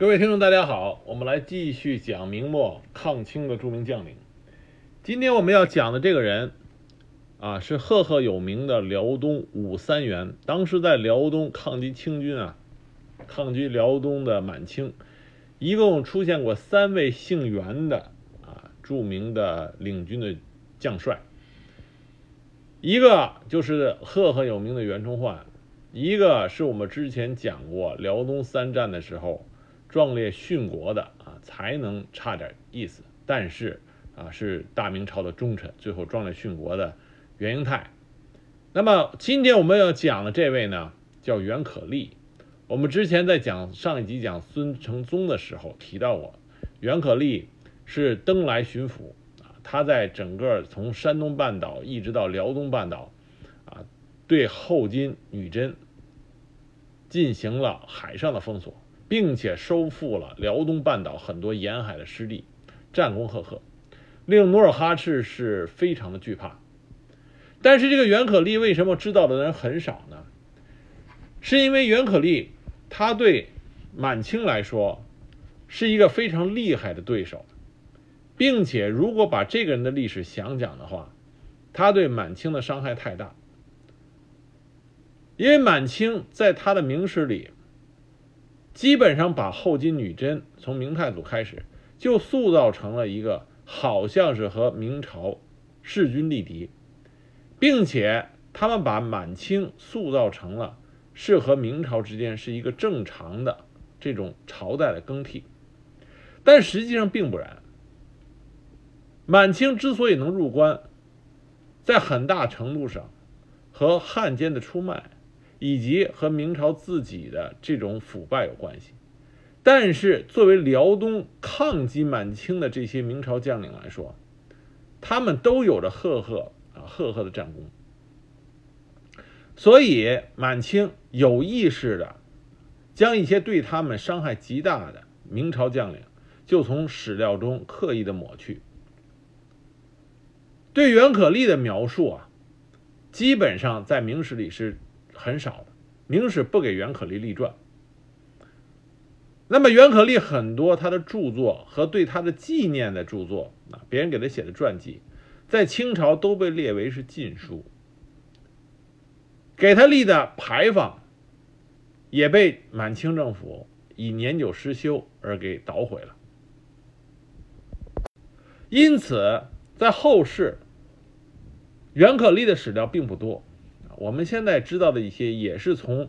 各位听众，大家好，我们来继续讲明末抗清的著名将领。今天我们要讲的这个人啊，是赫赫有名的辽东武三元。当时在辽东抗击清军啊，抗击辽东的满清，一共出现过三位姓袁的啊著名的领军的将帅。一个就是赫赫有名的袁崇焕，一个是我们之前讲过辽东三战的时候壮烈殉国的啊，才能差点意思，但是啊是大明朝的忠臣，最后壮烈殉国的袁英泰。那么今天我们要讲的这位呢，叫袁可立。我们之前在讲上一集讲孙承宗的时候提到过，袁可立是登莱巡抚啊。他在整个从山东半岛一直到辽东半岛，啊，对后金女真进行了海上的封锁，并且收复了辽东半岛很多沿海的失地，战功赫赫，令努尔哈赤是非常的惧怕。但是这个袁可立为什么知道的人很少呢？是因为袁可立他对满清来说是一个非常厉害的对手。并且，如果把这个人的历史详讲的话，他对满清的伤害太大。因为满清在他的明史里，基本上把后金女真从明太祖开始就塑造成了一个好像是和明朝势均力敌，并且他们把满清塑造成了是和明朝之间是一个正常的这种朝代的更替，但实际上并不然。满清之所以能入关，在很大程度上和汉奸的出卖，以及和明朝自己的这种腐败有关系。但是，作为辽东抗击满清的这些明朝将领来说，他们都有着赫赫啊赫赫的战功。所以，满清有意识的将一些对他们伤害极大的明朝将领，就从史料中刻意的抹去。对袁可立的描述啊，基本上在明史里是很少的。明史不给袁可立立传。那么袁可立很多他的著作和对他的纪念的著作啊，别人给他写的传记，在清朝都被列为是禁书。给他立的牌坊，也被满清政府以年久失修而给捣毁了。因此。在后世，袁可立的史料并不多，我们现在知道的一些也是从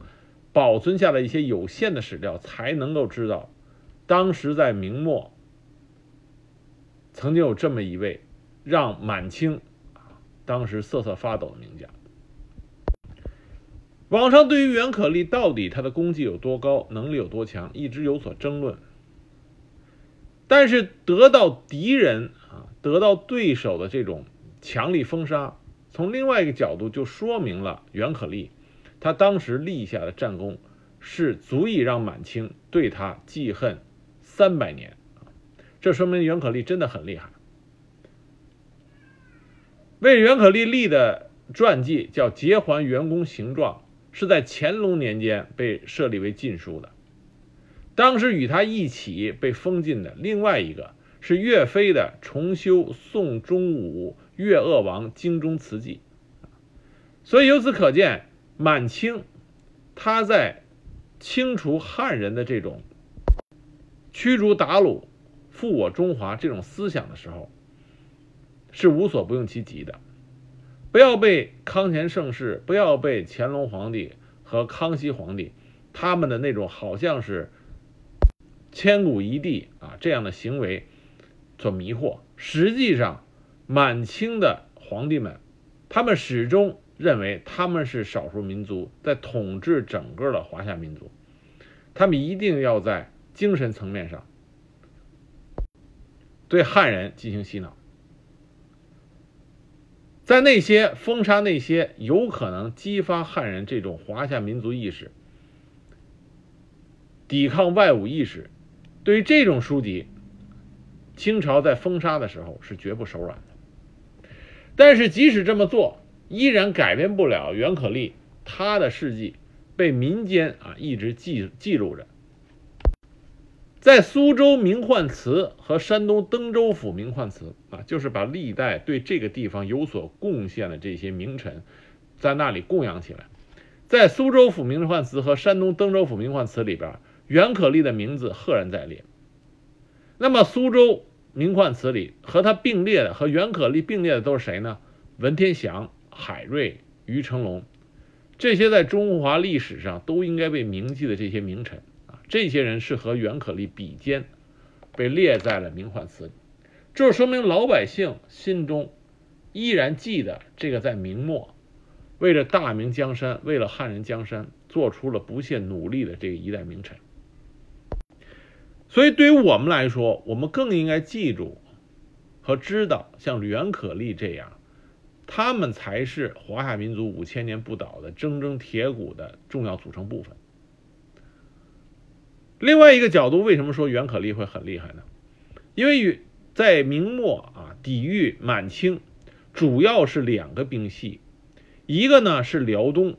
保存下的一些有限的史料才能够知道，当时在明末曾经有这么一位让满清当时瑟瑟发抖的名将。网上对于袁可立到底他的功绩有多高，能力有多强，一直有所争论。但是得到敌人啊，得到对手的这种强力封杀，从另外一个角度就说明了袁可立他当时立下的战功是足以让满清对他记恨三百年！这说明袁可立真的很厉害。为袁可立立的传记叫《节还袁公行状》，是在乾隆年间被设立为禁书的。当时与他一起被封禁的另外一个是岳飞的《重修宋中武越鄂王京中词记》，所以由此可见，满清他在清除汉人的这种驱逐鞑虏、复我中华这种思想的时候，是无所不用其极的。不要被康乾盛世，不要被乾隆皇帝和康熙皇帝他们的那种好像是。千古一帝啊，这样的行为所迷惑。实际上，满清的皇帝们，他们始终认为他们是少数民族，在统治整个的华夏民族。他们一定要在精神层面上对汉人进行洗脑，在那些封杀那些有可能激发汉人这种华夏民族意识、抵抗外侮意识。对于这种书籍，清朝在封杀的时候是绝不手软的。但是即使这么做，依然改变不了袁可立他的事迹被民间啊一直记记录着。在苏州名宦祠和山东登州府名宦祠啊，就是把历代对这个地方有所贡献的这些名臣，在那里供养起来。在苏州府名宦祠和山东登州府名宦祠里边，袁可立的名字赫然在列。那么苏州名宦祠里和他并列的，和袁可立并列的都是谁呢？文天祥、海瑞、于成龙，这些在中华历史上都应该被铭记的这些名臣啊。这些人是和袁可立比肩，被列在了名宦祠里，这说明老百姓心中依然记得这个在明末为了大明江山、为了汉人江山做出了不懈努力的这一代名臣。所以，对于我们来说，我们更应该记住和知道，像袁可立这样，他们才是华夏民族五千年不倒的铮铮铁骨的重要组成部分。另外一个角度，为什么说袁可立会很厉害呢？因为与在明末啊，抵御满清主要是两个兵系，一个呢是辽东，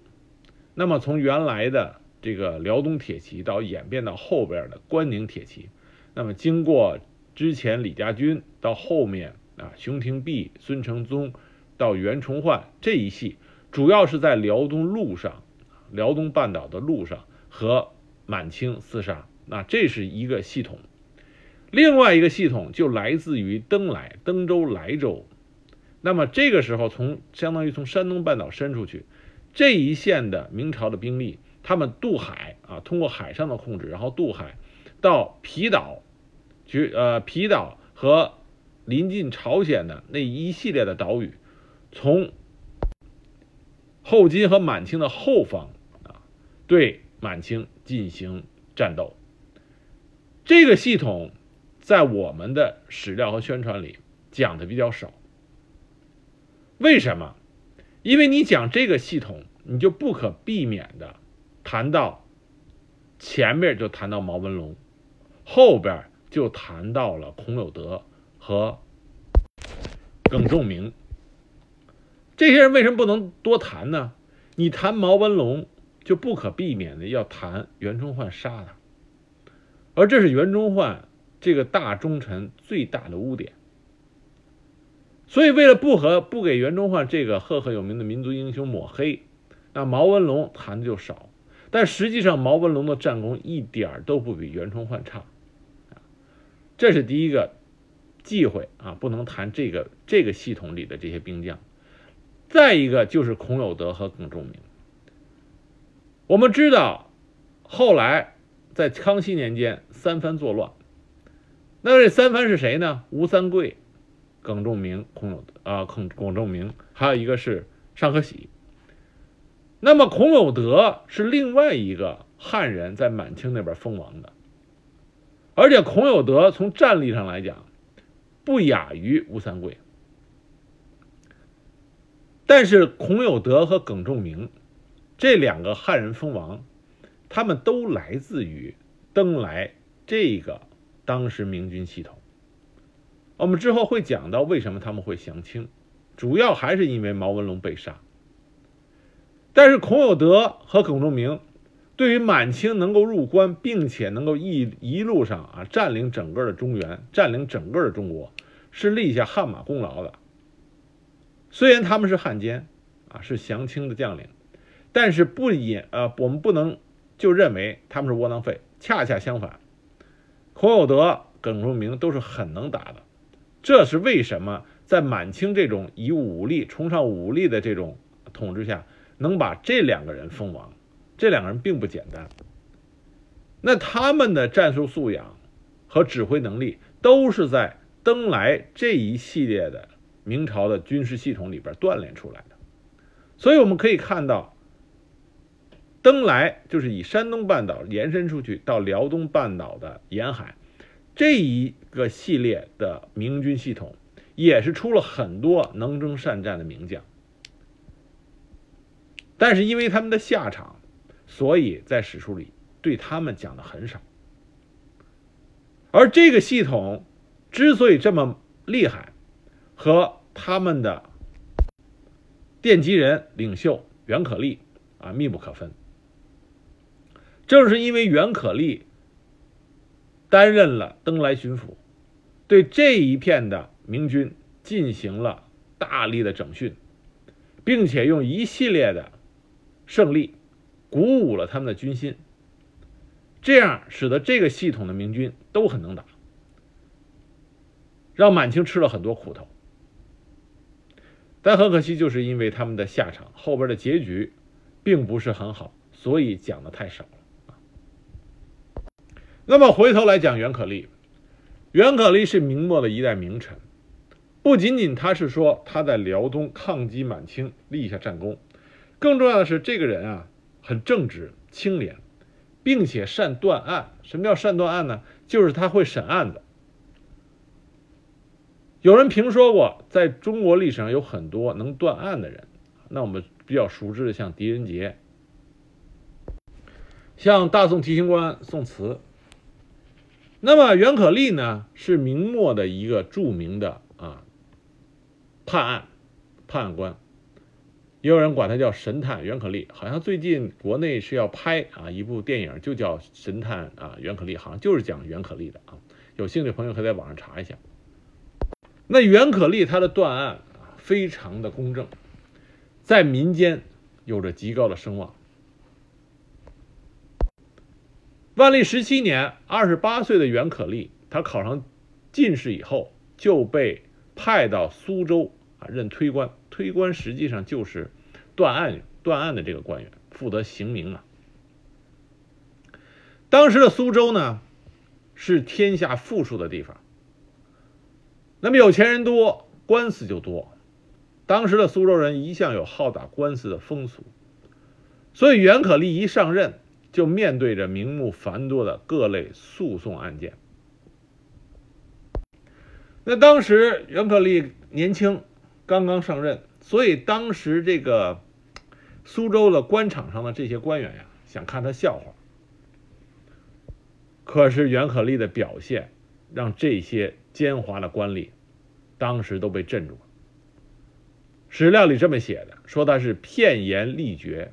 那么从原来的这个辽东铁骑到演变到后边的关宁铁骑，那么经过之前李家军到后面啊熊廷弼、孙承宗到袁崇焕这一系，主要是在辽东路上、辽东半岛的路上和满清厮杀。那这是一个系统，另外一个系统就来自于登莱、登州、莱州。那么这个时候，从相当于从山东半岛伸出去这一线的明朝的兵力，他们渡海啊，通过海上的控制，然后渡海到皮岛，去呃皮岛和临近朝鲜的那一系列的岛屿，从后金和满清的后方啊，对满清进行战斗。这个系统在我们的史料和宣传里讲的比较少，为什么？因为你讲这个系统，你就不可避免的谈到前面就谈到毛文龙，后边就谈到了孔有德和耿仲明。这些人为什么不能多谈呢？你谈毛文龙，就不可避免的要谈袁崇焕杀他。而这是袁崇焕这个大忠臣最大的污点，所以为了不和不给袁崇焕这个赫赫有名的民族英雄抹黑，那毛文龙谈的就少。但实际上，毛文龙的战功一点都不比袁崇焕差，这是第一个忌讳啊，不能谈这个这个系统里的这些兵将。再一个就是孔有德和耿仲明，我们知道后来。在康熙年间，三藩作乱。那这三藩是谁呢？吴三桂、耿仲明、孔有德啊，孔耿仲明，还有一个是尚可喜。那么孔有德是另外一个汉人，在满清那边封王的，而且孔有德从战力上来讲，不亚于吴三桂。但是孔有德和耿仲明这两个汉人封王。他们都来自于登莱这个当时明军系统。我们之后会讲到为什么他们会降清，主要还是因为毛文龙被杀。但是孔有德和耿仲明对于满清能够入关，并且能够一一路上啊占领整个的中原，占领整个的中国，是立下汗马功劳的。虽然他们是汉奸啊，是降清的将领，但是不也呃，我们不能。就认为他们是窝囊废，恰恰相反，孔有德、耿仲明都是很能打的。这是为什么在满清这种以武力、崇尚武力的这种统治下，能把这两个人封王？这两个人并不简单。那他们的战术素养和指挥能力，都是在登莱这一系列的明朝的军事系统里边锻炼出来的。所以我们可以看到。登莱就是以山东半岛延伸出去到辽东半岛的沿海，这一个系列的明军系统，也是出了很多能征善战的名将。但是因为他们的下场，所以在史书里对他们讲的很少。而这个系统之所以这么厉害，和他们的奠基人领袖袁可立啊密不可分。正是因为袁可立担任了登莱巡抚，对这一片的明军进行了大力的整训，并且用一系列的胜利鼓舞了他们的军心，这样使得这个系统的明军都很能打，让满清吃了很多苦头。但很可惜，就是因为他们的下场后边的结局并不是很好，所以讲的太少了那么回头来讲袁可立，袁可立是明末的一代名臣，不仅仅他是说他在辽东抗击满清立下战功，更重要的是这个人啊很正直清廉，并且善断案。什么叫善断案呢？就是他会审案子。有人评说过，在中国历史上有很多能断案的人。那我们比较熟知的，像狄仁杰，像大宋提刑官宋慈。那么袁可立呢，是明末的一个著名的啊判案判案官，也有人管他叫神探袁可立。好像最近国内是要拍啊一部电影，就叫神探啊袁可立，好像就是讲袁可立的啊。有兴趣的朋友可以在网上查一下。那袁可立他的断案啊，非常的公正，在民间有着极高的声望。万历十七年，二十八岁的袁可立，他考上进士以后，就被派到苏州啊任推官。推官实际上就是断案断案的这个官员，负责刑名啊。当时的苏州呢，是天下富庶的地方。那么有钱人多，官司就多。当时的苏州人一向有好打官司的风俗，所以袁可立一上任，就面对着名目繁多的各类诉讼案件。那当时袁可立年轻，刚刚上任，所以当时这个苏州的官场上的这些官员呀，想看他笑话。可是袁可立的表现，让这些。奸猾的官吏，当时都被镇住了。史料里这么写的，说他是片言力绝，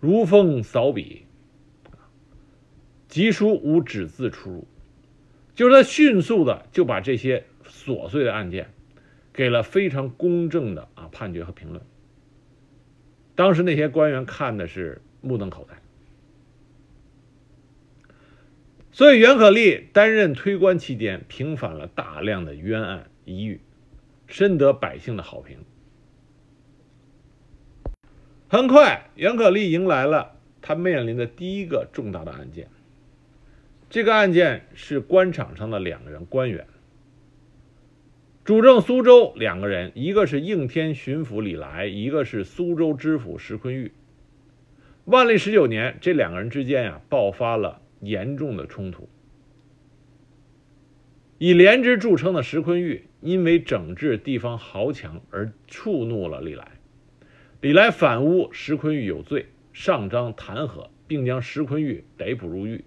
如风扫笔，急书无纸字出入，就是他迅速的就把这些琐碎的案件，给了非常公正的啊判决和评论。当时那些官员看的是目瞪口呆。所以，袁可立担任推官期间，平反了大量的冤案疑狱，深得百姓的好评。很快，袁可立迎来了他面临的第一个重大的案件。这个案件是官场上的两个人官员，主政苏州两个人，一个是应天巡抚李来，一个是苏州知府石坤玉。万历十九年，这两个人之间呀，爆发了。严重的冲突。以廉直著称的石坤玉，因为整治地方豪强而触怒了李来。李来反诬石坤玉有罪，上章弹劾，并将石坤玉逮捕入狱。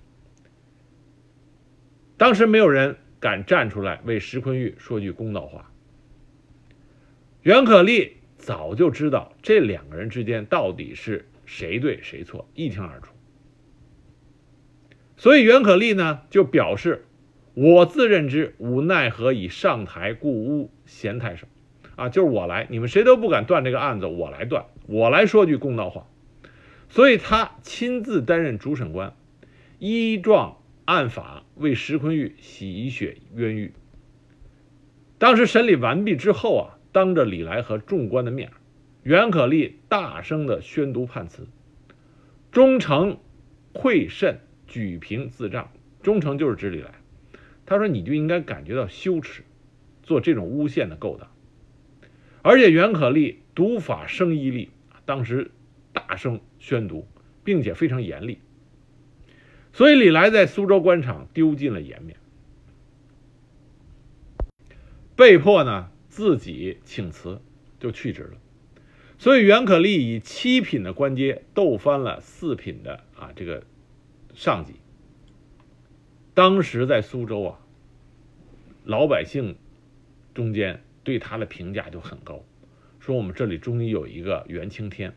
当时没有人敢站出来为石坤玉说句公道话。袁可立早就知道这两个人之间到底是谁对谁错，一清二楚。所以袁可立呢就表示，我自认之，无奈何以上台故诬贤太守，啊，就是我来，你们谁都不敢断这个案子，我来断，我来说句公道话。所以他亲自担任主审官，依状按法为石坤玉洗雪冤狱。当时审理完毕之后啊，当着李来和众官的面，袁可立大声的宣读判词，忠诚愧甚。举平自仗，忠诚就是指李来。他说：“你就应该感觉到羞耻，做这种诬陷的勾当。”而且袁可立读法生毅力，当时大声宣读，并且非常严厉。所以李来在苏州官场丢尽了颜面，被迫呢自己请辞，就去职了。所以袁可立以七品的官阶斗翻了四品的啊这个。上级当时在苏州啊，老百姓中间对他的评价就很高，说我们这里终于有一个袁青天。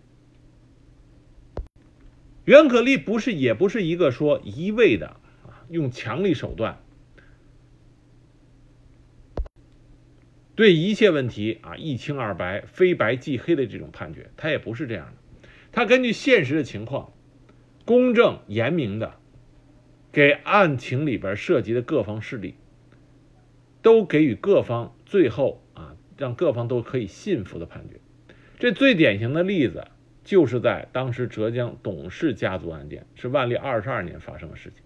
袁可立不是也不是一个说一味的啊用强力手段对一切问题啊一清二白、非白即黑的这种判决，他也不是这样的。他根据现实的情况，公正严明的给案情里边涉及的各方势力都给予各方最后啊让各方都可以信服的判决。这最典型的例子。就是在当时浙江董氏家族案件，是万历二十二年发生的事情。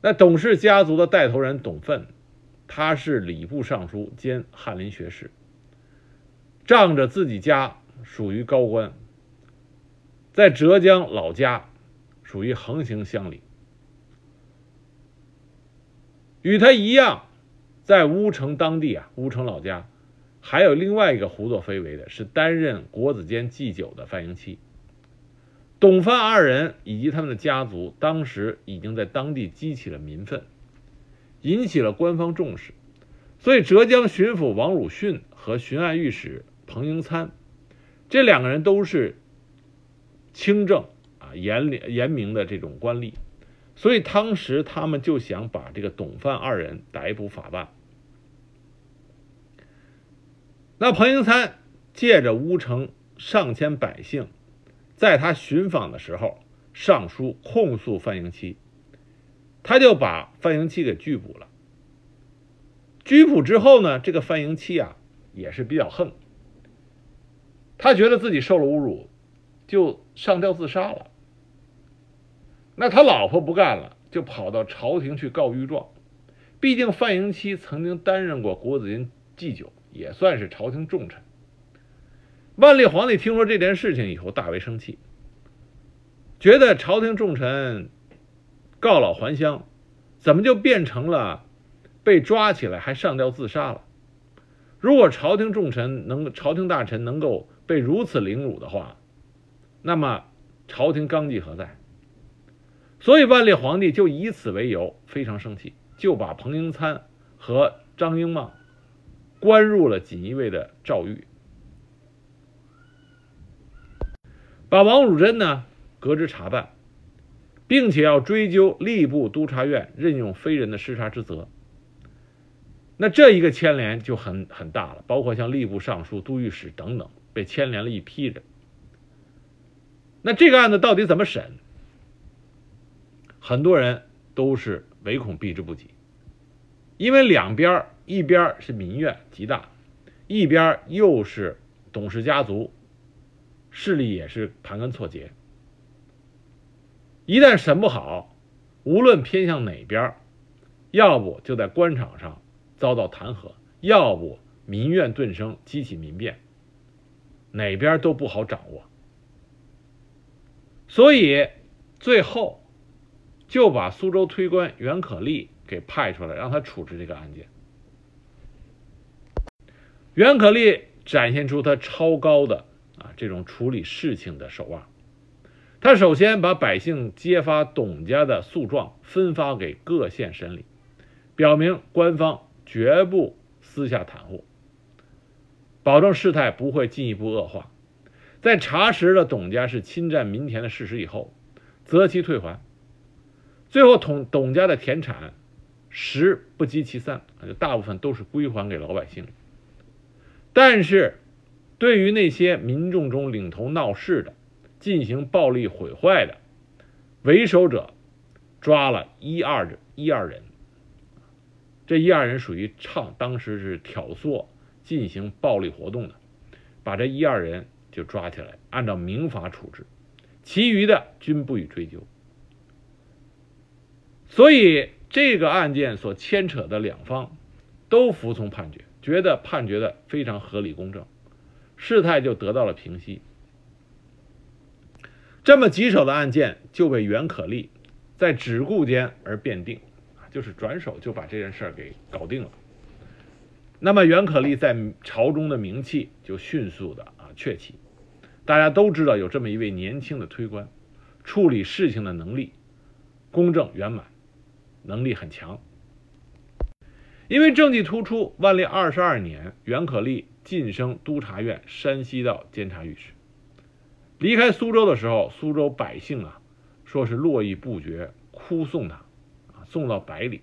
那董氏家族的带头人董奋，他是礼部尚书兼翰林学士，仗着自己家属于高官，在浙江老家属于横行乡里，与他一样，在乌城当地啊，乌城老家。还有另外一个胡作非为的是担任国子监祭酒的范迎期。董范二人以及他们的家族，当时已经在当地激起了民愤，引起了官方重视。所以，浙江巡抚王汝训和巡按御史彭英参这两个人都是清正啊严严明的这种官吏，所以当时他们就想把这个董范二人逮捕法办。那彭迎参借着乌城上千百姓，在他寻访的时候上书控诉范迎期，他就把范迎期给拘捕了。拘捕之后呢，这个范迎期啊也是比较横，他觉得自己受了侮辱，就上吊自杀了。那他老婆不干了，就跑到朝廷去告御状。毕竟范迎期曾经担任过国子监祭酒。也算是朝廷重臣。万历皇帝听说这件事情以后，大为生气，觉得朝廷重臣告老还乡，怎么就变成了被抓起来还上吊自杀了？如果朝廷重臣能、朝廷大臣能够被如此凌辱的话，那么朝廷纲纪何在？所以万历皇帝就以此为由，非常生气，就把彭英参和张英茂。关入了锦衣卫的诏狱，把王汝贞呢革职查办，并且要追究吏部督察院任用非人的失察之责。那这一个牵连就很很大了，包括像吏部尚书、都御史等等被牵连了一批人。那这个案子到底怎么审？很多人都是唯恐避之不及，因为两边一边是民怨极大，一边又是董氏家族势力也是盘根错节。一旦审不好，无论偏向哪边，要不就在官场上遭到弹劾，要不民怨顿生，激起民变，哪边都不好掌握。所以最后就把苏州推官袁可立给派出来，让他处置这个案件。袁可立展现出他超高的啊这种处理事情的手腕。他首先把百姓揭发董家的诉状分发给各县审理，表明官方绝不私下袒护，保证事态不会进一步恶化。在查实了董家是侵占民田的事实以后，择期退还。最后，董董家的田产十不及其三，就大部分都是归还给老百姓。但是，对于那些民众中领头闹事的、进行暴力毁坏的为首者，抓了一二，一二人。这一二人属于唱，当时是挑唆进行暴力活动的，把这一二人就抓起来，按照民法处置，其余的均不予追究。所以，这个案件所牵扯的两方都服从判决。觉得判决的非常合理公正，事态就得到了平息。这么棘手的案件就被袁可立在只顾间而变定，就是转手就把这件事儿给搞定了。那么袁可立在朝中的名气就迅速的啊鹊起，大家都知道有这么一位年轻的推官，处理事情的能力公正圆满，能力很强。因为政绩突出，万历二十二年，袁可立晋升督察院山西道监察御史。离开苏州的时候，苏州百姓啊说是络绎不绝，哭送他，啊，送到百里。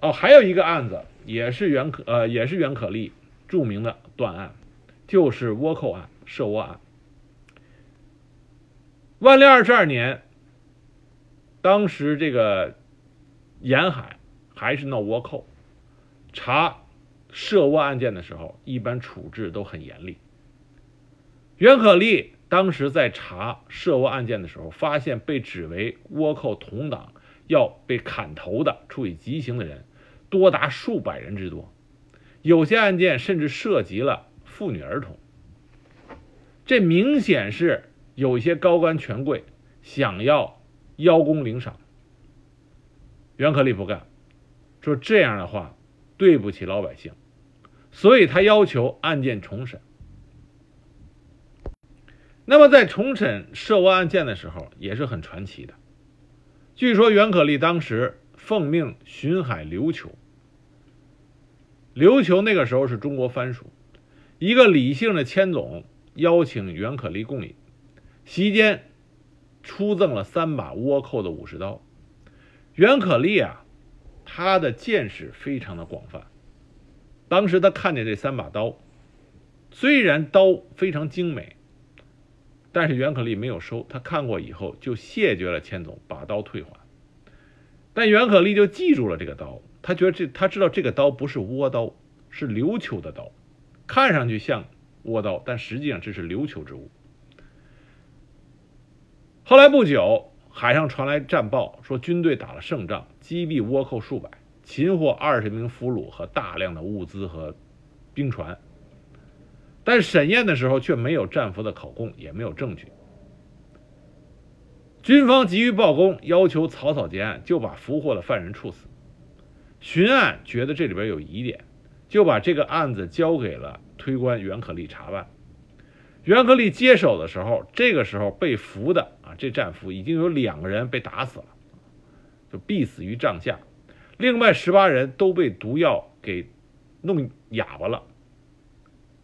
哦，还有一个案子，也是袁可呃，也是袁可立著名的断案，就是倭寇案、涉倭案。万历二十二年，当时这个沿海还是闹倭寇，查涉倭案件的时候，一般处置都很严厉。袁可立当时在查涉倭案件的时候，发现被指为倭寇同党要被砍头的、处以极刑的人。多达数百人之多，有些案件甚至涉及了妇女儿童。这明显是有一些高官权贵想要邀功领赏。袁可立不干，说这样的话对不起老百姓，所以他要求案件重审。那么在重审涉倭案件的时候，也是很传奇的。据说袁可立当时奉命巡海琉球。琉球那个时候是中国藩属，一个李姓的千总邀请袁可立共饮，席间出赠了三把倭寇的武士刀。袁可立啊，他的见识非常的广泛，当时他看见这三把刀，虽然刀非常精美，但是袁可立没有收，他看过以后就谢绝了千总，把刀退还。但袁可立就记住了这个刀。他觉得这，他知道这个刀不是倭刀，是琉球的刀，看上去像倭刀，但实际上这是琉球之物。后来不久，海上传来战报，说军队打了胜仗，击毙倭寇数百，擒获二十名俘虏和大量的物资和兵船。但审验的时候却没有战俘的口供，也没有证据。军方急于报功，要求草草结案，就把俘获的犯人处死。巡案觉得这里边有疑点，就把这个案子交给了推官袁可立查办。袁可立接手的时候，这个时候被俘的啊，这战俘已经有两个人被打死了，就毙死于帐下；另外十八人都被毒药给弄哑巴了，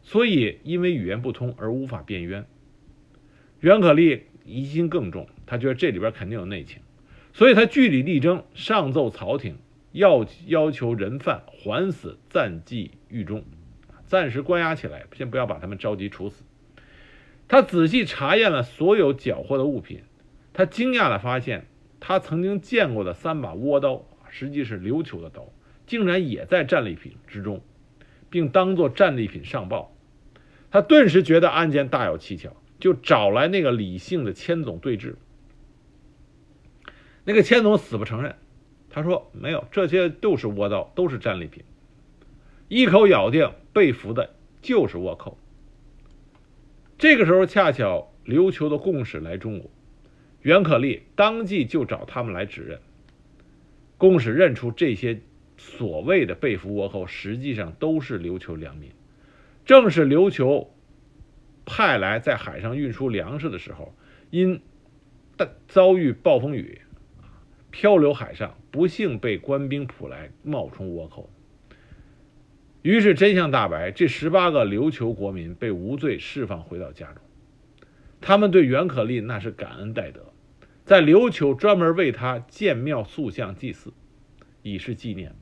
所以因为语言不通而无法辩冤。袁可立疑心更重，他觉得这里边肯定有内情，所以他据理力争，上奏朝廷。要要求人犯缓死，暂寄狱中，暂时关押起来，先不要把他们着急处死。他仔细查验了所有缴获的物品，他惊讶地发现，他曾经见过的三把倭刀，实际是琉球的刀，竟然也在战利品之中，并当作战利品上报。他顿时觉得案件大有蹊跷，就找来那个李姓的千总对质。那个千总死不承认。他说：“没有，这些都是倭刀，都是战利品。”一口咬定被俘的就是倭寇。这个时候恰巧琉球的贡使来中国，袁可立当即就找他们来指认。贡使认出这些所谓的被俘倭寇，实际上都是琉球良民。正是琉球派来在海上运输粮食的时候，因遭遇暴风雨。漂流海上，不幸被官兵捕来，冒充倭寇。于是真相大白，这十八个琉球国民被无罪释放，回到家中。他们对袁可立那是感恩戴德，在琉球专门为他建庙塑像祭祀，以示纪念。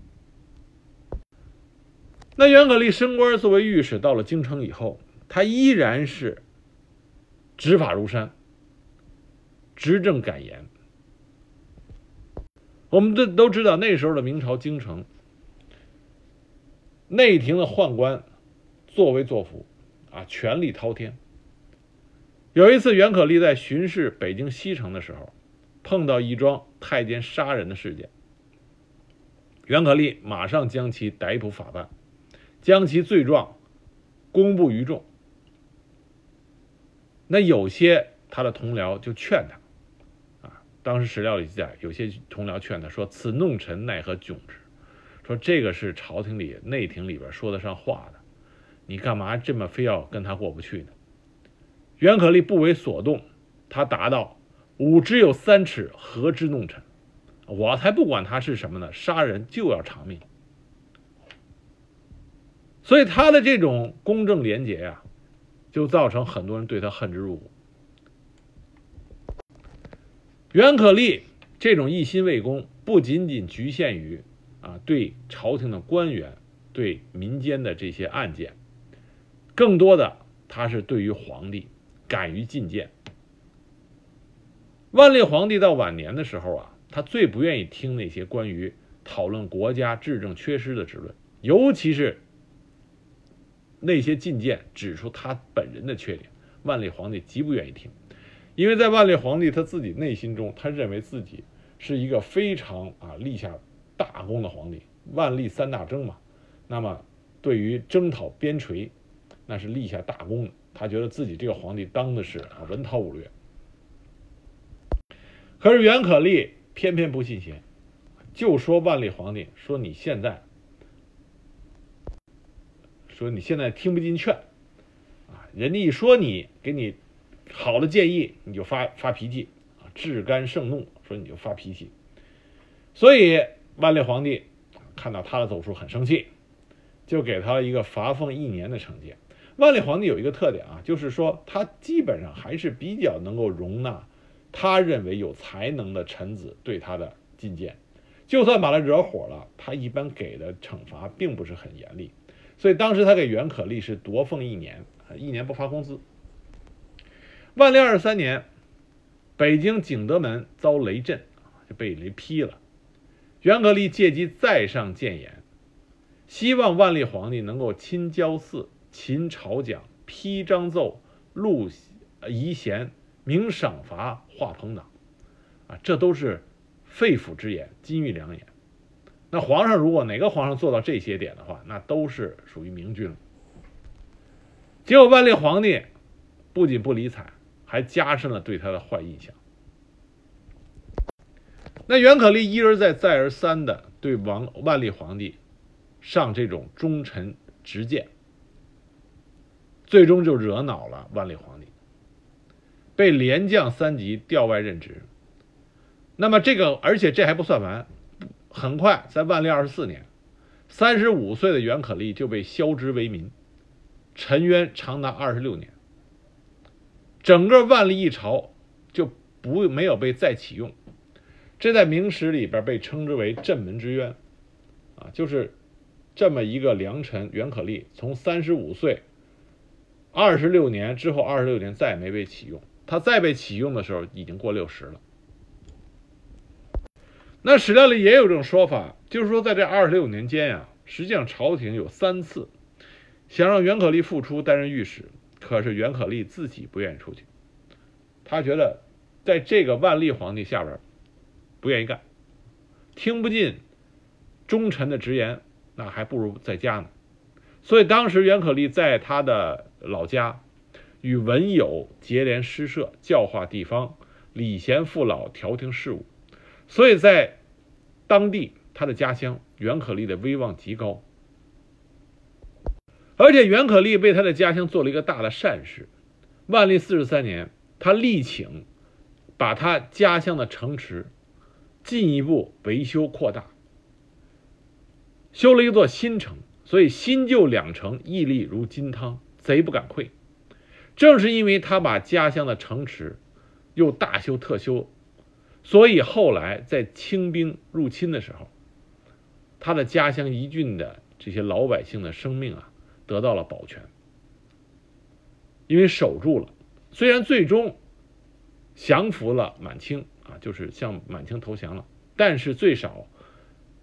那袁可立升官作为御史，到了京城以后，他依然是执法如山，执政敢言。我们都都知道，那时候的明朝京城内廷的宦官作威作福，啊，权力滔天。有一次，袁可立在巡视北京西城的时候，碰到一桩太监杀人的事件。袁可立马上将其逮捕法办，将其罪状公布于众。那有些他的同僚就劝他。啊当时史料里记载，有些同僚劝他说：“此弄臣奈何窘之？说这个是朝廷里内廷里边说得上话的，你干嘛这么非要跟他过不去呢？”袁可立不为所动，他答道：“吾只有三尺，何之弄臣？我才不管他是什么呢，杀人就要偿命。”所以他的这种公正廉洁呀，就造成很多人对他恨之入骨。袁可立这种一心为公，不仅仅局限于啊对朝廷的官员、对民间的这些案件，更多的他是对于皇帝敢于进谏。万历皇帝到晚年的时候啊，他最不愿意听那些关于讨论国家治政缺失的指论，尤其是那些进谏指出他本人的缺点，万历皇帝极不愿意听。因为在万历皇帝他自己内心中，他认为自己是一个非常啊立下大功的皇帝，万历三大征嘛，那么对于征讨边陲，那是立下大功的。他觉得自己这个皇帝当的是文韬武略。可是袁可立偏偏不信邪，就说万历皇帝说你现在，说你现在听不进劝，啊，人家一说你给你。好的建议你就发发脾气啊，至干盛怒，说你就发脾气。所以万历皇帝看到他的走数很生气，就给他一个罚俸一年的惩戒。万历皇帝有一个特点啊，就是说他基本上还是比较能够容纳他认为有才能的臣子对他的进谏，就算把他惹火了，他一般给的惩罚并不是很严厉。所以当时他给袁可立是夺俸一年，一年不发工资。万历二十三年，北京景德门遭雷震，就被雷劈了。袁可立借机再上谏言，希望万历皇帝能够亲郊祀、勤朝讲、批章奏、录遗贤、明赏罚、化朋党，啊，这都是肺腑之言、金玉良言。那皇上如果哪个皇上做到这些点的话，那都是属于明君了。结果万历皇帝不仅不理睬。还加深了对他的坏印象。那袁可立一而再、再而三的对王万历皇帝上这种忠臣直谏，最终就惹恼了万历皇帝，被连降三级，调外任职。那么这个，而且这还不算完，很快在万历二十四年，三十五岁的袁可立就被削职为民，沉冤长达二十六年。整个万历一朝就不没有被再启用，这在明史里边被称之为镇门之冤，啊，就是这么一个良臣袁可立，从三十五岁，二十六年之后，二十六年再也没被启用。他再被启用的时候，已经过六十了。那史料里也有这种说法，就是说在这二十六年间呀，实际上朝廷有三次想让袁可立复出担任御史。可是袁可立自己不愿意出去，他觉得在这个万历皇帝下边不愿意干，听不进忠臣的直言，那还不如在家呢。所以当时袁可立在他的老家与文友结连诗社，教化地方，礼贤父老，调停事务。所以在当地他的家乡，袁可立的威望极高。而且袁可立为他的家乡做了一个大的善事。万历四十三年，他力请把他家乡的城池进一步维修扩大，修了一座新城。所以新旧两城屹立如金汤，贼不敢窥。正是因为他把家乡的城池又大修特修，所以后来在清兵入侵的时候，他的家乡一郡的这些老百姓的生命啊。得到了保全，因为守住了。虽然最终降服了满清啊，就是向满清投降了，但是最少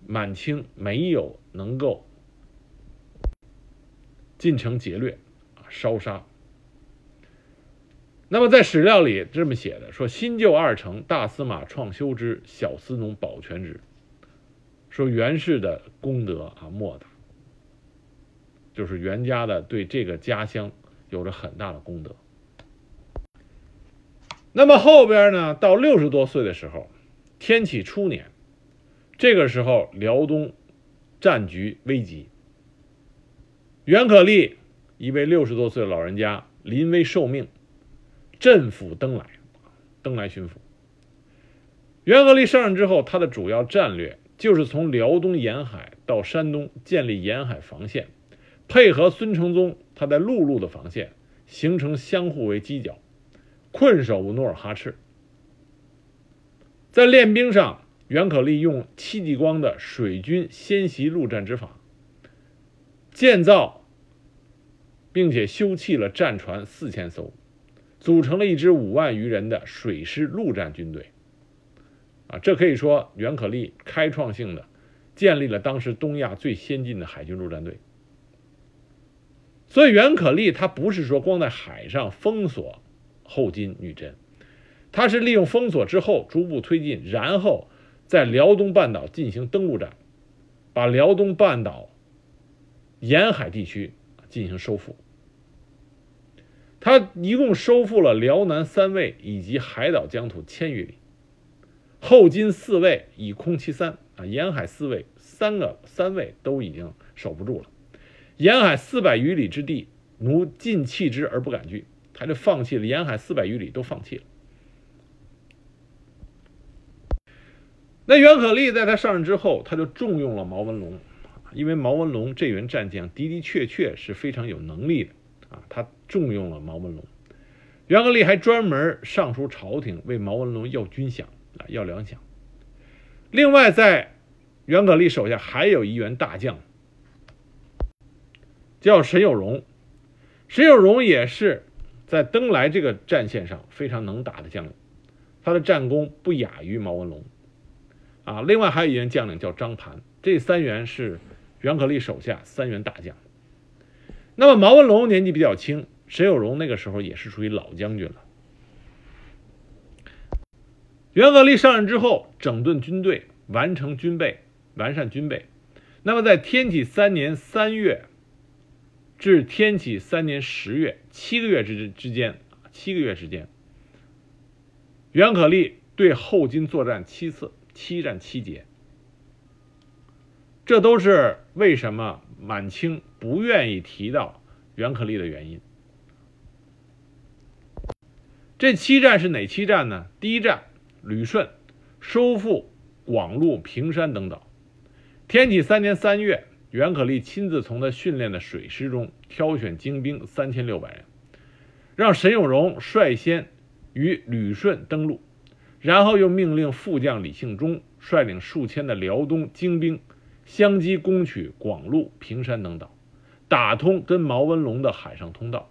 满清没有能够进城劫掠啊，烧杀。那么在史料里这么写的，说新旧二城，大司马创修之，小司农保全之。说袁氏的功德啊莫大。就是袁家的对这个家乡有着很大的功德。那么后边呢，到六十多岁的时候，天启初年，这个时候辽东战局危急，袁可立一位六十多岁的老人家临危受命，镇抚登来，登来巡抚。袁可立上任之后，他的主要战略就是从辽东沿海到山东建立沿海防线。配合孙承宗，他在陆路的防线形成相互为犄角，困守努尔哈赤。在练兵上，袁可立用戚继光的水军先袭陆战之法，建造并且修葺了战船四千艘，组成了一支五万余人的水师陆战军队。啊，这可以说袁可立开创性的建立了当时东亚最先进的海军陆战队。所以袁可立他不是说光在海上封锁后金女真，他是利用封锁之后逐步推进，然后在辽东半岛进行登陆战，把辽东半岛沿海地区进行收复。他一共收复了辽南三卫以及海岛疆土千余里，后金四卫以空其三啊，沿海四卫三个三卫都已经守不住了。沿海四百余里之地，奴尽弃之而不敢拒，他就放弃了沿海四百余里都放弃了。那袁可立在他上任之后，他就重用了毛文龙，因为毛文龙这员战将的的确确是非常有能力的啊，他重用了毛文龙。袁可立还专门上书朝廷为毛文龙要军饷啊，要粮饷。另外，在袁可立手下还有一员大将。叫沈有容，沈有容也是在登莱这个战线上非常能打的将领，他的战功不亚于毛文龙。啊，另外还有一员将领叫张盘，这三员是袁可立手下三员大将。那么毛文龙年纪比较轻，沈有容那个时候也是属于老将军了。袁可立上任之后，整顿军队，完成军备，完善军备。那么在天启三年三月。至天启三年十月，七个月之之间，七个月时间，袁可立对后金作战七次，七战七捷。这都是为什么满清不愿意提到袁可立的原因。这七战是哪七战呢？第一战，旅顺，收复广路、平山等岛。天启三年三月。袁可立亲自从他训练的水师中挑选精兵三千六百人，让沈有荣率先于旅顺登陆，然后又命令副将李庆忠率领数千的辽东精兵相机攻取广路、平山等岛，打通跟毛文龙的海上通道。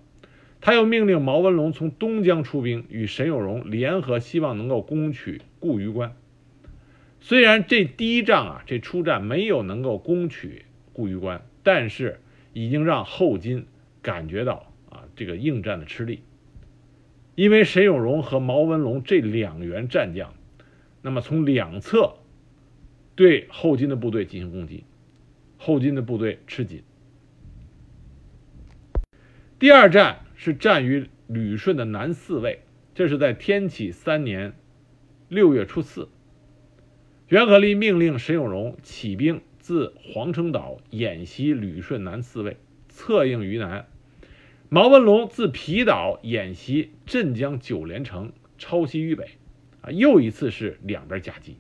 他又命令毛文龙从东江出兵，与沈有荣联合，希望能够攻取固榆关。虽然这第一仗啊，这出战没有能够攻取。固榆关，但是已经让后金感觉到啊这个应战的吃力，因为沈有荣和毛文龙这两员战将，那么从两侧对后金的部队进行攻击，后金的部队吃紧。第二战是战于旅顺的南四卫，这是在天启三年六月初四，袁可立命令沈有荣起兵。自黄城岛演习旅顺南四卫，策应于南；毛文龙自皮岛演习镇江九连城，抄袭于北。啊，又一次是两边夹击。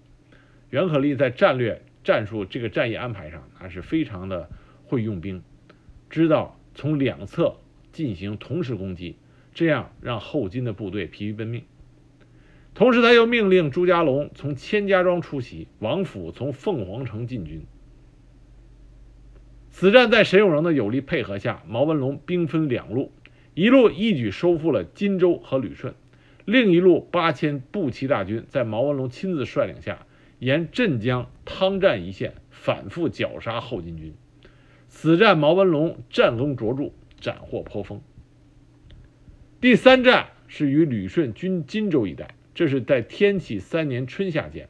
袁可立在战略战术这个战役安排上，他是非常的会用兵，知道从两侧进行同时攻击，这样让后金的部队疲于奔命。同时，他又命令朱家龙从千家庄出袭，王府从凤凰城进军。此战在沈有荣的有力配合下，毛文龙兵分两路，一路一举收复了荆州和旅顺，另一路八千步骑大军在毛文龙亲自率领下，沿镇江、汤站一线反复绞杀后金军。此战毛文龙战功卓著，斩获颇丰。第三战是与旅顺军荆州一带，这是在天启三年春夏间，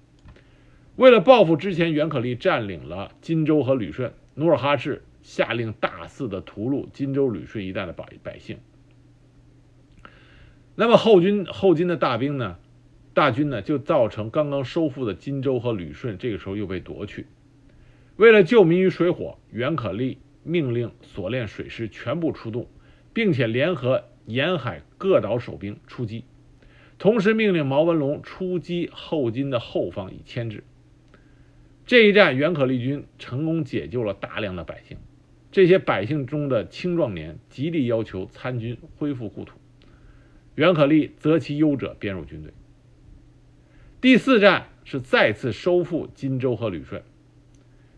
为了报复之前袁可立占领了荆州和旅顺。努尔哈赤下令大肆的屠戮金州、旅顺一带的百百姓。那么后军后金的大兵呢，大军呢就造成刚刚收复的金州和旅顺，这个时候又被夺去。为了救民于水火，袁可立命令所练水师全部出动，并且联合沿海各岛守兵出击，同时命令毛文龙出击后金的后方以牵制。这一战，袁可立军成功解救了大量的百姓。这些百姓中的青壮年极力要求参军恢复故土，袁可立择其优者编入军队。第四战是再次收复荆州和旅顺。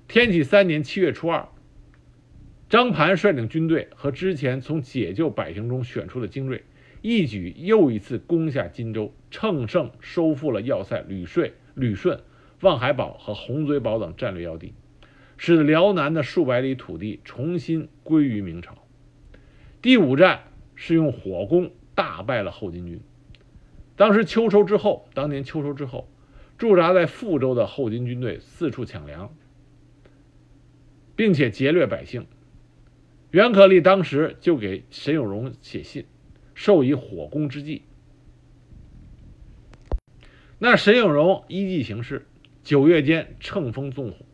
天启三年七月初二，张盘率领军队和之前从解救百姓中选出的精锐，一举又一次攻下荆州，乘胜收复了要塞旅顺、旅顺、望海堡和红嘴堡等战略要地，使辽南的数百里土地重新归于明朝。第五战是用火攻大败了后金军。当时秋收之后，当年秋收之后，驻扎在富州的后金军队四处抢粮。并且劫掠百姓，袁可立当时就给沈有容写信，授以火攻之计。那沈有容依计行事，九月间乘风纵火，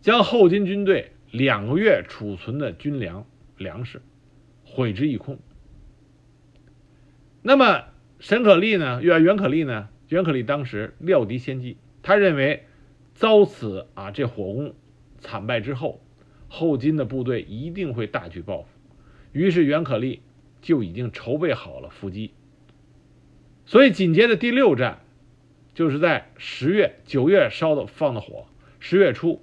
将后金军队两个月储存的军粮粮食毁之一空。那么沈可立呢？袁袁可立呢？袁可立当时料敌先机，他认为遭此啊这火攻。惨败之后，后金的部队一定会大举报复，于是袁可立就已经筹备好了伏击。所以紧接着第六战，就是在十月、九月烧的放的火，十月初，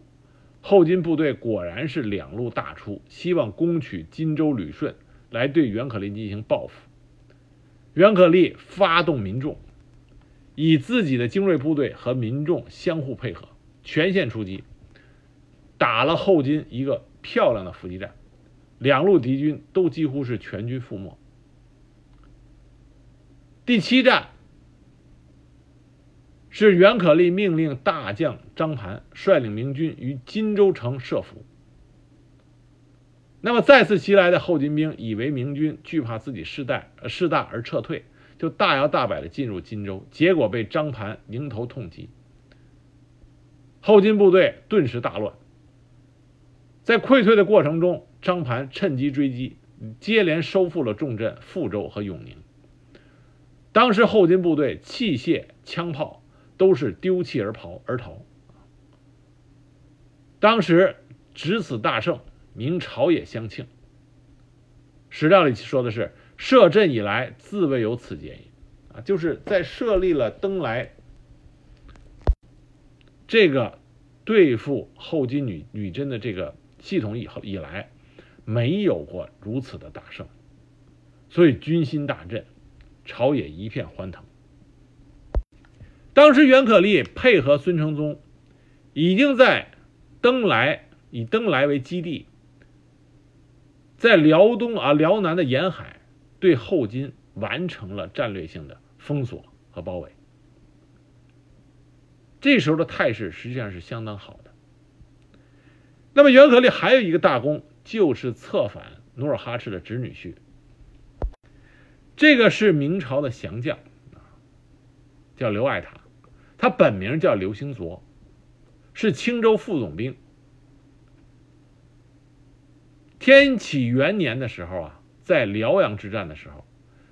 后金部队果然是两路大出，希望攻取荆州、旅顺，来对袁可立进行报复。袁可立发动民众，以自己的精锐部队和民众相互配合，全线出击。打了后金一个漂亮的伏击战，两路敌军都几乎是全军覆没。第七战是袁可立命令大将张盘率领明军于荆州城设伏。那么再次袭来的后金兵以为明军惧怕自己势大势大而撤退，就大摇大摆的进入荆州，结果被张盘迎头痛击，后金部队顿时大乱。在溃退的过程中，张盘趁机追击，接连收复了重镇富州和永宁。当时后金部队器械、枪炮都是丢弃而跑而逃。当时值此大胜，明朝也相庆。史料里说的是设镇以来，自未有此节也。啊，就是在设立了登莱这个对付后金女女真的这个。系统以后以来，没有过如此的大胜，所以军心大振，朝野一片欢腾。当时袁可立配合孙承宗，已经在登莱以登莱为基地，在辽东啊辽南的沿海对后金完成了战略性的封锁和包围。这时候的态势实际上是相当好的。那么袁可立还有一个大功，就是策反努尔哈赤的侄女婿。这个是明朝的降将，叫刘爱塔，他本名叫刘兴佐，是青州副总兵。天启元年的时候啊，在辽阳之战的时候，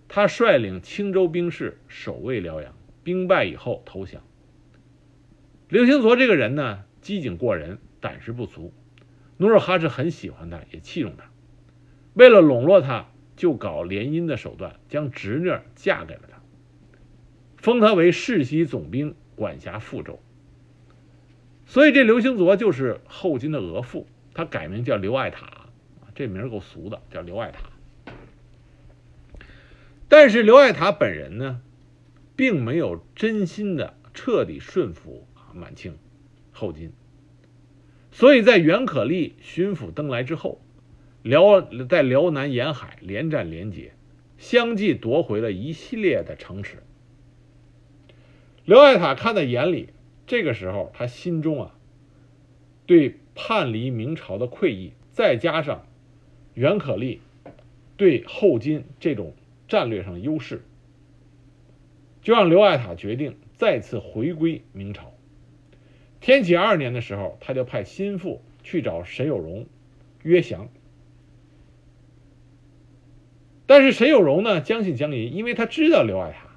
他率领青州兵士守卫辽阳，兵败以后投降。刘兴佐这个人呢，机警过人，胆识不俗。努尔哈赤很喜欢他，也器重他。为了笼络他，就搞联姻的手段，将侄女嫁给了他，封他为世袭总兵，管辖富州。所以这刘兴佐就是后金的额驸，他改名叫刘爱塔，这名够俗的，叫刘爱塔。但是刘爱塔本人呢，并没有真心的彻底顺服啊满清后金。所以在袁可立巡抚登来之后，辽在辽南沿海连战连捷，相继夺回了一系列的城池。刘爱塔看在眼里，这个时候他心中啊，对叛离明朝的愧意，再加上袁可立对后金这种战略上的优势，就让刘爱塔决定再次回归明朝。天启二年的时候，他就派心腹去找沈有容约降。但是沈有容呢，将信将疑，因为他知道刘爱塔，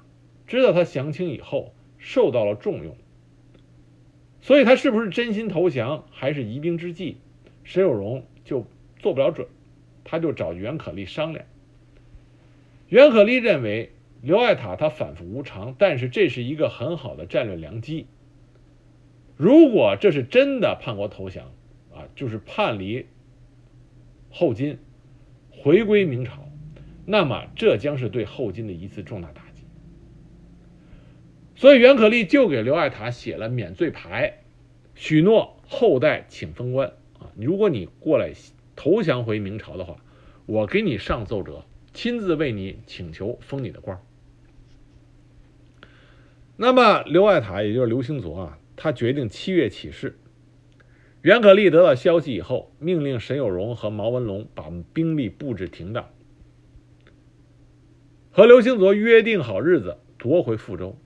知道他降清以后受到了重用，所以他是不是真心投降，还是疑兵之计，沈有容就做不了准。他就找袁可立商量。袁可立认为，刘爱塔他反复无常，但是这是一个很好的战略良机。如果这是真的叛国投降，啊，就是叛离后金，回归明朝，那么这将是对后金的一次重大打击。所以袁可立就给刘爱塔写了免罪牌，许诺后代请封官啊，如果你过来投降回明朝的话，我给你上奏折，亲自为你请求封你的官。那么刘爱塔也就是刘兴佐啊，他决定七月起事。袁可立得到消息以后，命令沈有容和毛文龙把兵力布置停当，和刘兴佐约定好日子夺回富州。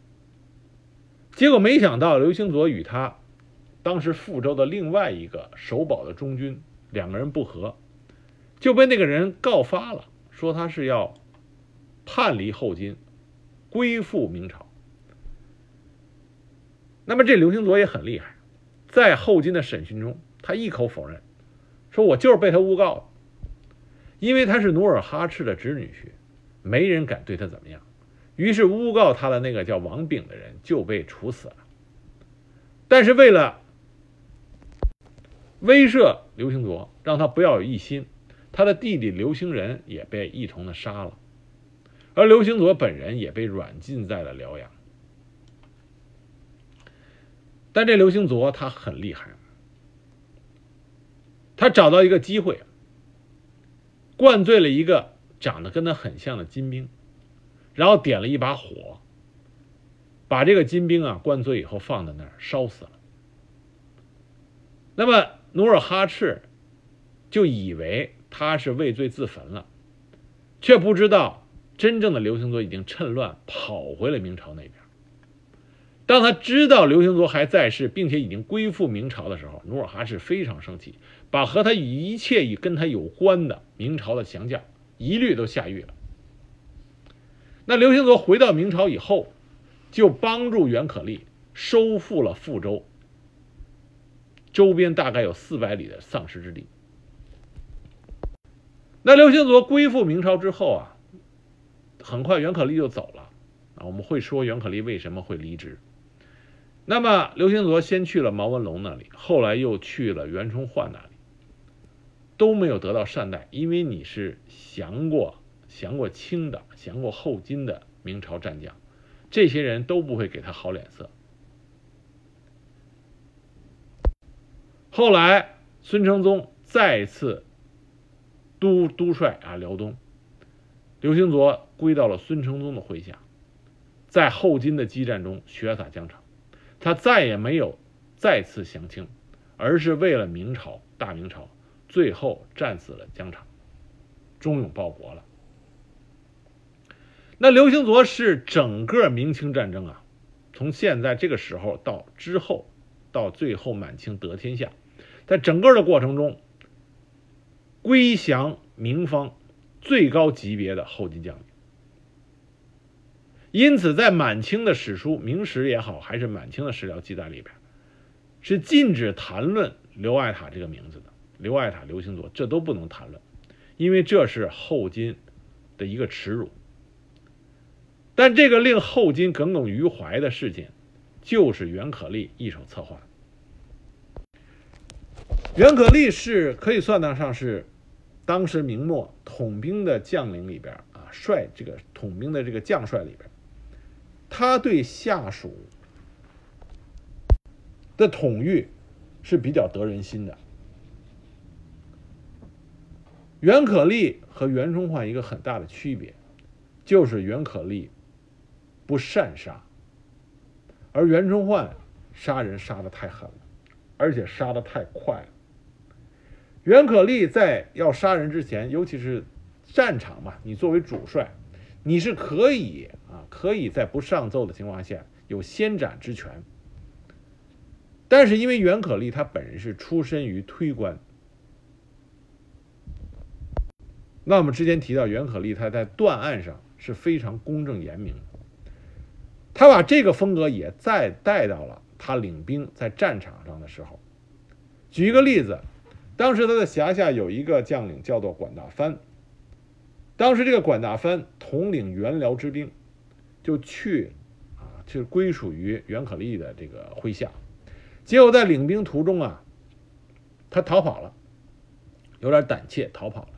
结果没想到刘兴佐与他当时富州的另外一个守保的中军两个人不和，就被那个人告发了，说他是要叛离后金，归附明朝。那么这刘兴佐也很厉害，在后金的审讯中，他一口否认，说我就是被他诬告的，因为他是努尔哈赤的侄女婿，没人敢对他怎么样。于是诬告他的那个叫王炳的人就被处死了。但是为了威慑刘兴佐，让他不要有异心，他的弟弟刘兴仁也被一同的杀了，而刘兴佐本人也被软禁在了辽阳。但这刘兴佐他很厉害，他找到一个机会，灌醉了一个长得跟他很像的金兵，然后点了一把火，把这个金兵啊灌醉以后放在那儿烧死了。那么努尔哈赤就以为他是畏罪自焚了，却不知道真正的刘兴佐已经趁乱跑回了明朝那边。当他知道刘兴佐还在世，并且已经归附明朝的时候，努尔哈赤非常生气，把和他一切与跟他有关的明朝的降将一律都下狱了。那刘兴佐回到明朝以后，就帮助袁可立收复了富州周边大概有四百里的丧失之地。那刘兴佐归附明朝之后啊，很快袁可立就走了啊。我们会说袁可立为什么会离职。那么，刘兴佐先去了毛文龙那里，后来又去了袁崇焕那里，都没有得到善待，因为你是降过、降过清的、降过后金的明朝战将，这些人都不会给他好脸色。后来，孙承宗再次督督帅啊辽东，刘兴佐归到了孙承宗的麾下，在后金的激战中血洒疆场。他再也没有再次降清，而是为了明朝大明朝，最后战死了疆场，忠勇报国了。那刘兴佐是整个明清战争啊，从现在这个时候到之后，到最后满清得天下，在整个的过程中，归降明方最高级别的后金将领。因此，在满清的史书《明史》也好，还是满清的史料记载里边，是禁止谈论刘爱塔这个名字的。刘爱塔、刘兴佐，这都不能谈论，因为这是后金的一个耻辱。但这个令后金耿耿于怀的事件，就是袁可立一手策划。袁可立是可以算得上是当时明末统兵的将领里边啊，帅这个统兵的这个将帅里边。他对下属的统御是比较得人心的。袁可立和袁崇焕一个很大的区别，就是袁可立不善杀，而袁崇焕杀人杀的太狠了，而且杀的太快了。袁可立在要杀人之前，尤其是战场嘛，你作为主帅。你是可以啊，可以在不上奏的情况下有先斩之权，但是因为袁可立他本人是出身于推官，那我们之前提到袁可立他在断案上是非常公正严明的，他把这个风格也再带到了他领兵在战场上的时候。举一个例子，当时他的辖下有一个将领叫做管大藩。当时这个管大藩统领元辽之兵，就去啊，就归属于袁可立的这个麾下。结果在领兵途中啊，他逃跑了，有点胆怯，逃跑了。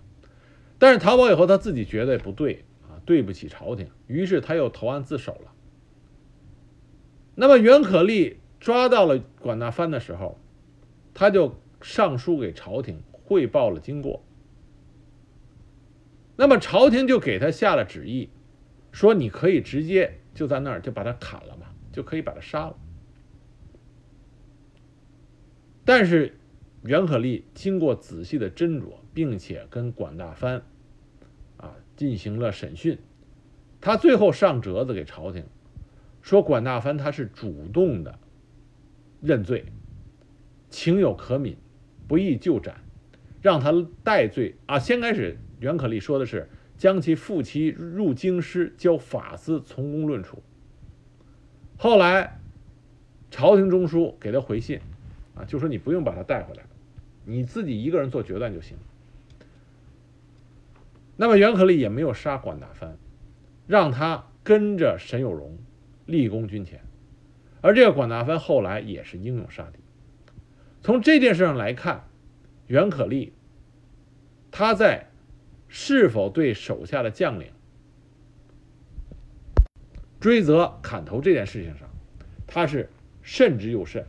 但是逃跑以后，他自己觉得不对啊，对不起朝廷，于是他又投案自首了。那么袁可立抓到了管大藩的时候，他就上书给朝廷汇报了经过。那么朝廷就给他下了旨意，说你可以直接就在那儿就把他砍了嘛，就可以把他杀了。但是，袁可立经过仔细的斟酌，并且跟管大藩啊进行了审讯，他最后上折子给朝廷，说管大藩他是主动的认罪，情有可悯，不宜就斩，让他代罪啊。先开始，袁可立说的是将其复其入京师，交法司从公论处。后来，朝廷中书给他回信。啊，就说你不用把他带回来，你自己一个人做决断就行。那么袁可立也没有杀管大藩，让他跟着沈有容立功军前，而这个管大藩后来也是英勇杀敌。从这件事上来看，袁可立他在是否对手下的将领追责砍头这件事情上，他是慎之又慎。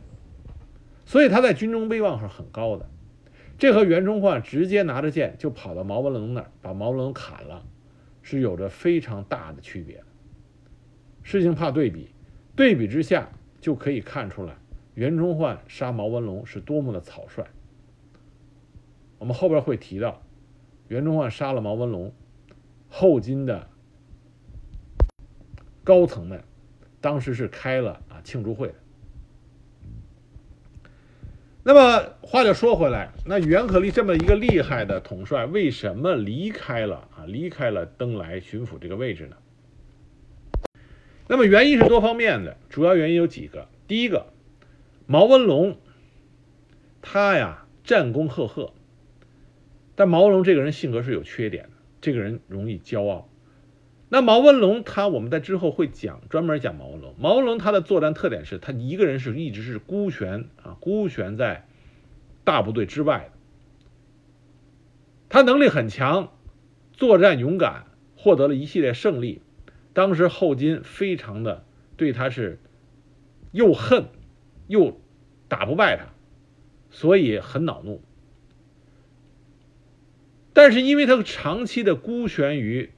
所以他在军中威望是很高的，这和袁崇焕直接拿着剑就跑到毛文龙那儿把毛文龙砍了，是有着非常大的区别。事情怕对比，对比之下就可以看出来袁崇焕杀毛文龙是多么的草率。我们后边会提到，袁崇焕杀了毛文龙，后金的高层们当时是开了啊庆祝会的。那么话就说回来，那袁可立这么一个厉害的统帅，为什么离开了啊？离开了登莱巡抚这个位置呢？那么原因是多方面的，主要原因有几个。第一个，毛文龙，他呀战功赫赫，但毛文龙这个人性格是有缺点的，这个人容易骄傲。那毛文龙他，我们在之后会讲，专门讲毛文龙。毛文龙他的作战特点是他一个人是一直是孤悬啊，孤悬在大部队之外的。他能力很强，作战勇敢，获得了一系列胜利。当时后金非常的对他是又恨又打不败他，所以很恼怒。但是因为他长期的孤悬于。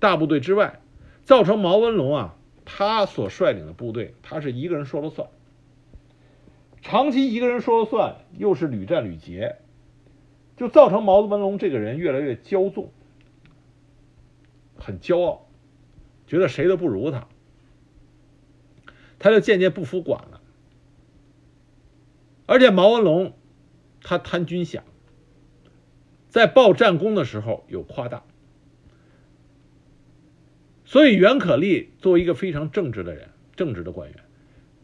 大部队之外，造成毛文龙啊，他所率领的部队，他是一个人说了算。长期一个人说了算，又是屡战屡捷，就造成毛文龙这个人越来越骄纵，很骄傲，觉得谁都不如他，他就渐渐不服管了。而且毛文龙他贪军饷，在报战功的时候有夸大。所以袁可立作为一个非常正直的人，正直的官员，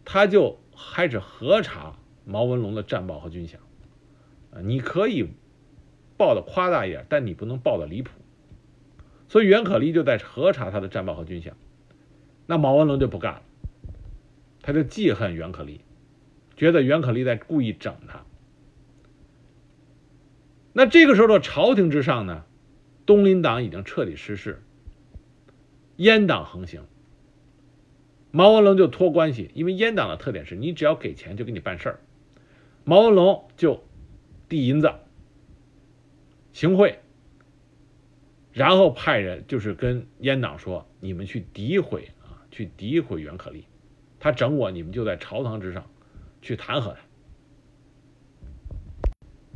他就开始核查毛文龙的战报和军饷。你可以报的夸大一点，但你不能报的离谱。所以袁可立就在核查他的战报和军饷。那毛文龙就不干了，他就记恨袁可立，觉得袁可立在故意整他。那这个时候的朝廷之上呢，东林党已经彻底失势。阉党横行，毛文龙就托关系，因为阉党的特点是你只要给钱就给你办事儿。毛文龙就递银子、行贿，然后派人就是跟阉党说：“你们去诋毁啊，去诋毁袁可立，他整我，你们就在朝堂之上去弹劾他。”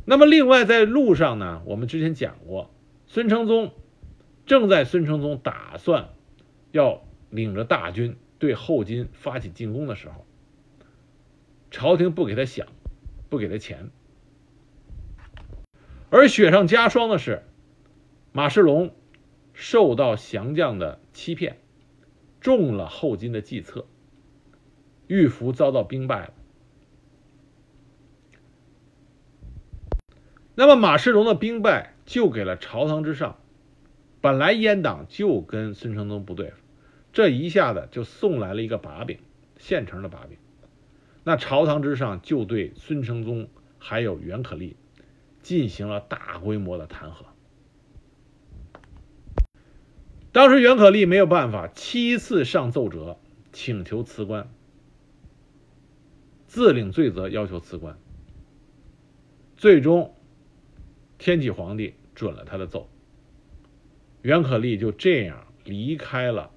那么，另外在路上呢，我们之前讲过，孙承宗正在孙承宗打算。要领着大军对后金发起进攻的时候，朝廷不给他饷，不给他钱，而雪上加霜的是，马世龙受到降将的欺骗，中了后金的计策，玉福遭到兵败了。那么马世龙的兵败，就给了朝堂之上本来阉党就跟孙承宗不对付，这一下子就送来了一个把柄，现成的把柄。那朝堂之上就对孙承宗还有袁可立进行了大规模的弹劾。当时袁可立没有办法，七次上奏折请求辞官，自领罪责，要求辞官。最终，天启皇帝准了他的奏。袁可立就这样离开了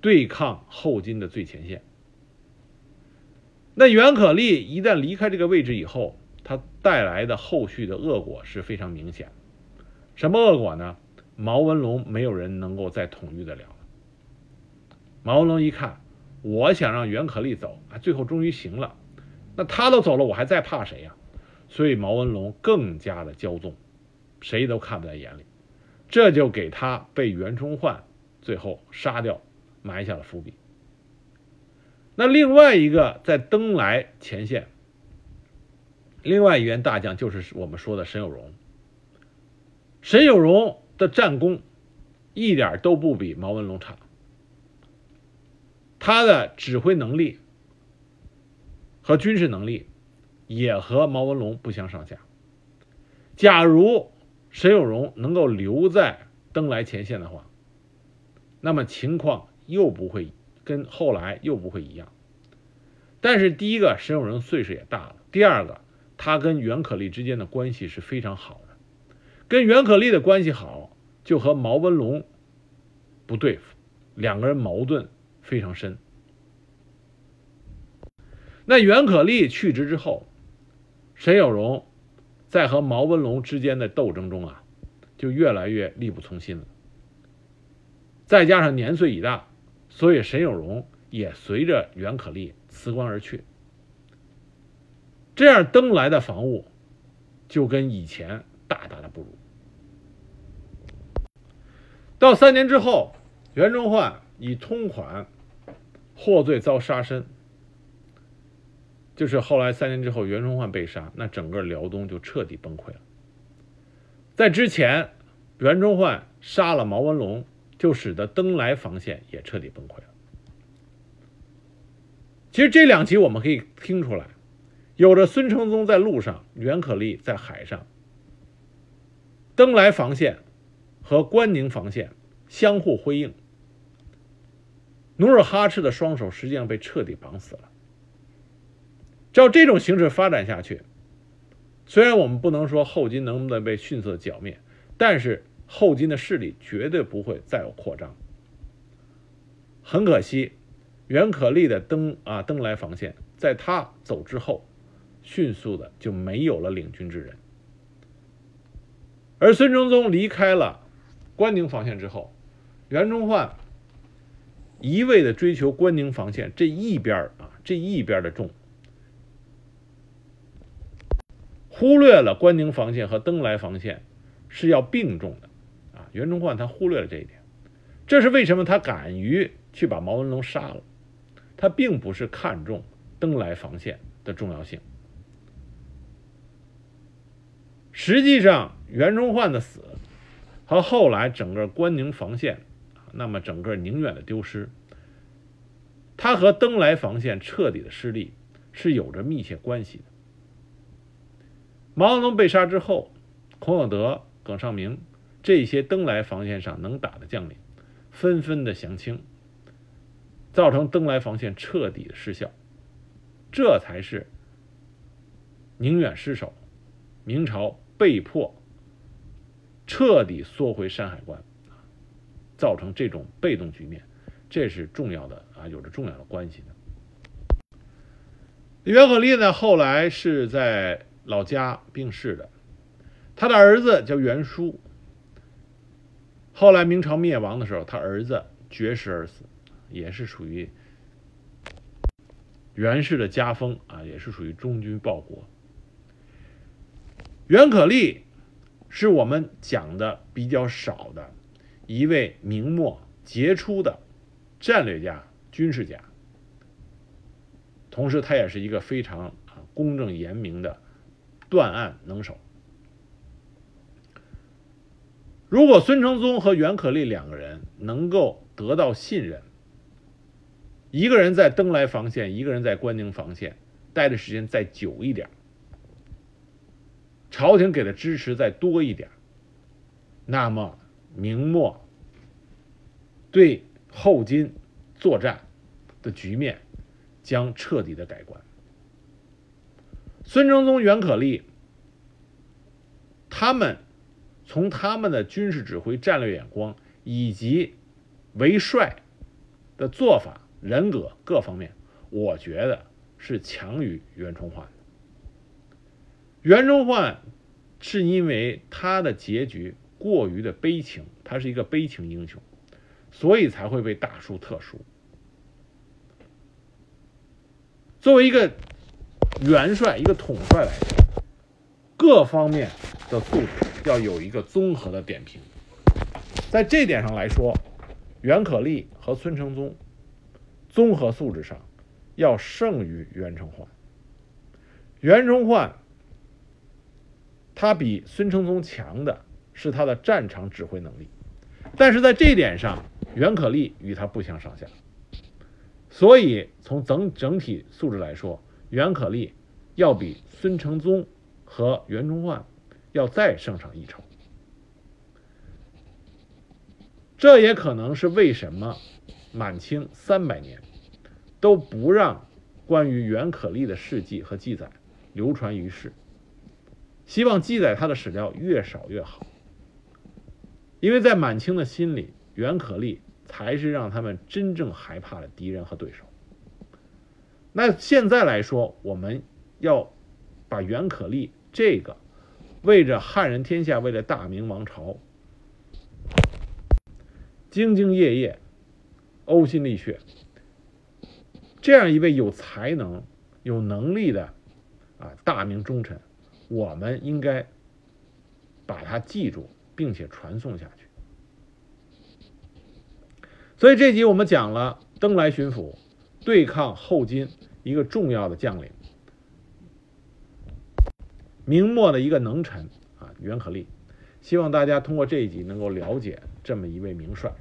对抗后金的最前线。那袁可立一旦离开这个位置以后，他带来的后续的恶果是非常明显。什么恶果呢？毛文龙没有人能够再统御得了。毛文龙一看，我想让袁可立走啊，最后终于行了。那他都走了，我还在怕谁呀？所以毛文龙更加的骄纵，谁都看不在眼里。这就给他被袁崇焕最后杀掉埋下了伏笔。那另外一个在登莱前线，另外一员大将就是我们说的沈有容。沈有容的战功一点都不比毛文龙差，他的指挥能力和军事能力也和毛文龙不相上下。假如沈有荣能够留在登莱前线的话，那么情况又不会跟后来又不会一样。但是第一个，沈有荣岁数也大了；第二个，他跟袁可立之间的关系是非常好的，跟袁可立的关系好，就和毛文龙不对付，两个人矛盾非常深。那袁可立去职之后，沈有容。在和毛文龙之间的斗争中啊，就越来越力不从心了。再加上年岁已大，所以沈有容也随着袁可立辞官而去。这样登来的防务就跟以前大大的不如。到三年之后，袁崇焕以通款获罪遭杀身。就是后来三年之后，袁崇焕被杀，那整个辽东就彻底崩溃了。在之前，袁崇焕杀了毛文龙，就使得登莱防线也彻底崩溃了。其实这两集我们可以听出来，有着孙承宗在路上，袁可立在海上，登莱防线和关宁防线相互辉映，努尔哈赤的双手实际上被彻底绑死了。照这种形势发展下去，虽然我们不能说后金能不能被迅速的剿灭，但是后金的势力绝对不会再有扩张。很可惜，袁可立的登啊登莱防线，在他走之后，迅速的就没有了领军之人。而孙承宗离开了关宁防线之后，袁崇焕一味的追求关宁防线这一边啊这一边的重。忽略了关宁防线和登莱防线是要并重的，啊，袁崇焕他忽略了这一点，这是为什么他敢于去把毛文龙杀了？他并不是看重登莱防线的重要性。实际上，袁崇焕的死和后来整个关宁防线，那么整个宁远的丢失，他和登莱防线彻底的失利是有着密切关系的。毛泽东被杀之后，孔有德、耿尚明这些登莱防线上能打的将领，纷纷的降清，造成登莱防线彻底的失效，这才是宁远失守，明朝被迫彻底缩回山海关，造成这种被动局面，这是重要的啊，有着重要的关系的。袁可立呢，后来是在。老家病逝的，他的儿子叫袁叔。后来明朝灭亡的时候，他儿子绝食而死，也是属于袁氏的家风啊，也是属于忠君报国。袁可立是我们讲的比较少的一位明末杰出的战略家、军事家，同时他也是一个非常啊公正严明的。断案能手。如果孙承宗和袁可立两个人能够得到信任，一个人在登莱防线，一个人在关宁防线，待的时间再久一点，朝廷给的支持再多一点，那么明末对后金作战的局面将彻底的改观。孙承宗、袁可立，他们从他们的军事指挥、战略眼光以及为帅的做法。人格各方面，我觉得是强于袁崇焕的。袁崇焕是因为他的结局过于的悲情，他是一个悲情英雄，所以才会被大书特书。作为一个元帅、一个统帅来说，各方面的素质要有一个综合的点评。在这点上来说，袁可立和孙承宗。综合素质上，要胜于袁崇焕。袁崇焕，他比孙承宗强的是他的战场指挥能力，但是在这一点上，袁可立与他不相上下。所以从整整体素质来说，袁可立要比孙承宗和袁崇焕要再胜上一筹。这也可能是为什么。满清三百年都不让关于袁可立的事迹和记载流传于世，希望记载他的史料越少越好。因为在满清的心里，袁可立才是让他们真正害怕的敌人和对手。那现在来说，我们要把袁可立这个为着汉人天下、为了大明王朝兢兢业业。呕心沥血，这样一位有才能、有能力的啊大明忠臣，我们应该把它记住，并且传颂下去。所以这集我们讲了登莱巡抚对抗后金一个重要的将领，明末的一个能臣啊袁可立。希望大家通过这一集能够了解这么一位名帅。